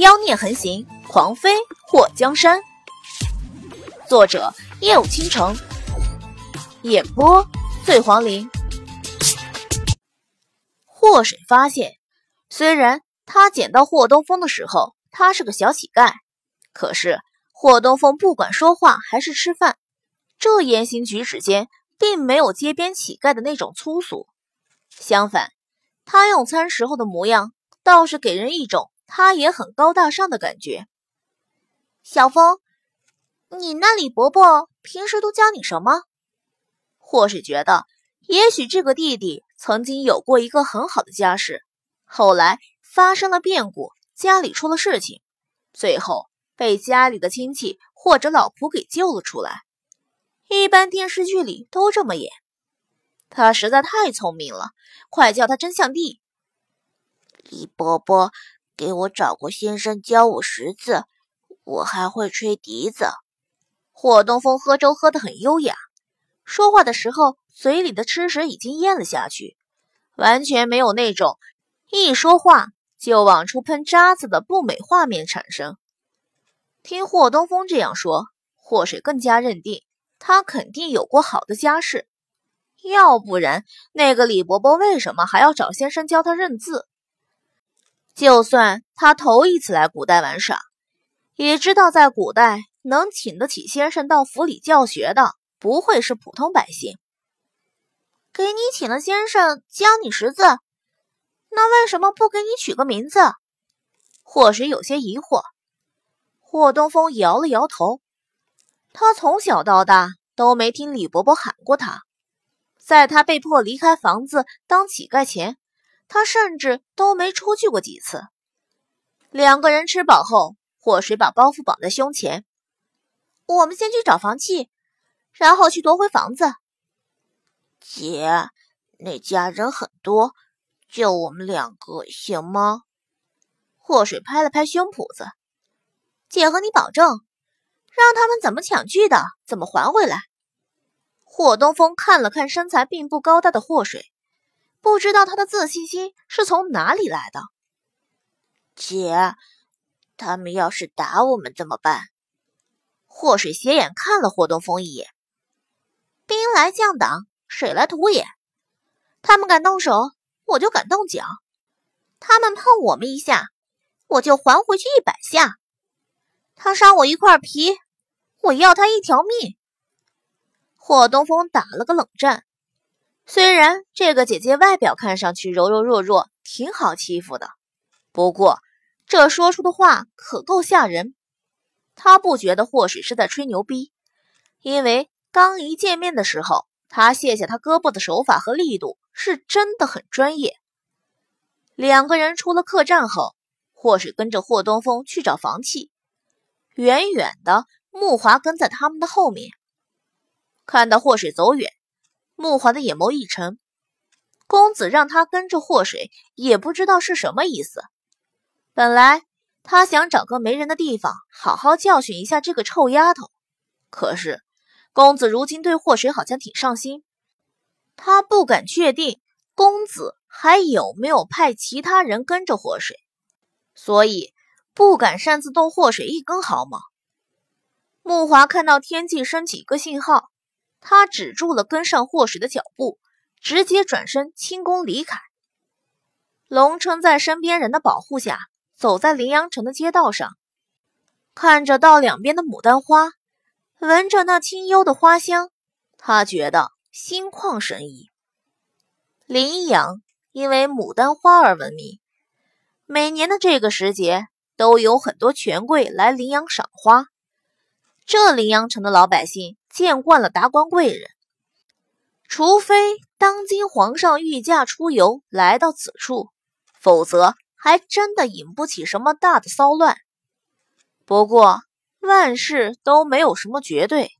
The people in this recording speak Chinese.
妖孽横行，狂飞祸江山。作者：夜舞倾城，演播：醉黄林。祸水发现，虽然他捡到霍东风的时候，他是个小乞丐，可是霍东风不管说话还是吃饭，这言行举止间并没有街边乞丐的那种粗俗，相反，他用餐时候的模样倒是给人一种。他也很高大上的感觉。小风，你那李伯伯平时都教你什么？或是觉得，也许这个弟弟曾经有过一个很好的家世，后来发生了变故，家里出了事情，最后被家里的亲戚或者老仆给救了出来。一般电视剧里都这么演。他实在太聪明了，快叫他真相弟。李伯伯。给我找过先生教我识字，我还会吹笛子。霍东风喝粥喝得很优雅，说话的时候嘴里的吃食已经咽了下去，完全没有那种一说话就往出喷渣子的不美画面产生。听霍东风这样说，霍水更加认定他肯定有过好的家世，要不然那个李伯伯为什么还要找先生教他认字？就算他头一次来古代玩耍，也知道在古代能请得起先生到府里教学的，不会是普通百姓。给你请了先生教你识字，那为什么不给你取个名字？或许有些疑惑。霍东风摇了摇头，他从小到大都没听李伯伯喊过他，在他被迫离开房子当乞丐前。他甚至都没出去过几次。两个人吃饱后，霍水把包袱绑在胸前。我们先去找房契，然后去夺回房子。姐，那家人很多，就我们两个行吗？霍水拍了拍胸脯子。姐和你保证，让他们怎么抢去的，怎么还回来。霍东风看了看身材并不高大的霍水。不知道他的自信心是从哪里来的。姐，他们要是打我们怎么办？祸水斜眼看了霍东风一眼。兵来将挡，水来土掩。他们敢动手，我就敢动脚。他们碰我们一下，我就还回去一百下。他伤我一块皮，我要他一条命。霍东风打了个冷战。虽然这个姐姐外表看上去柔柔弱弱，挺好欺负的，不过这说出的话可够吓人。他不觉得霍水是在吹牛逼，因为刚一见面的时候，他卸下他胳膊的手法和力度是真的很专业。两个人出了客栈后，霍水跟着霍东风去找房契，远远的木华跟在他们的后面，看到霍水走远。木华的眼眸一沉，公子让他跟着祸水，也不知道是什么意思。本来他想找个没人的地方，好好教训一下这个臭丫头。可是公子如今对祸水好像挺上心，他不敢确定公子还有没有派其他人跟着祸水，所以不敢擅自动祸水一根毫毛。木华看到天际升起一个信号。他止住了跟上霍水的脚步，直接转身轻功离开。龙城在身边人的保护下，走在林阳城的街道上，看着道两边的牡丹花，闻着那清幽的花香，他觉得心旷神怡。林阳因为牡丹花而闻名，每年的这个时节，都有很多权贵来林阳赏花。这林阳城的老百姓。见惯了达官贵人，除非当今皇上御驾出游来到此处，否则还真的引不起什么大的骚乱。不过万事都没有什么绝对。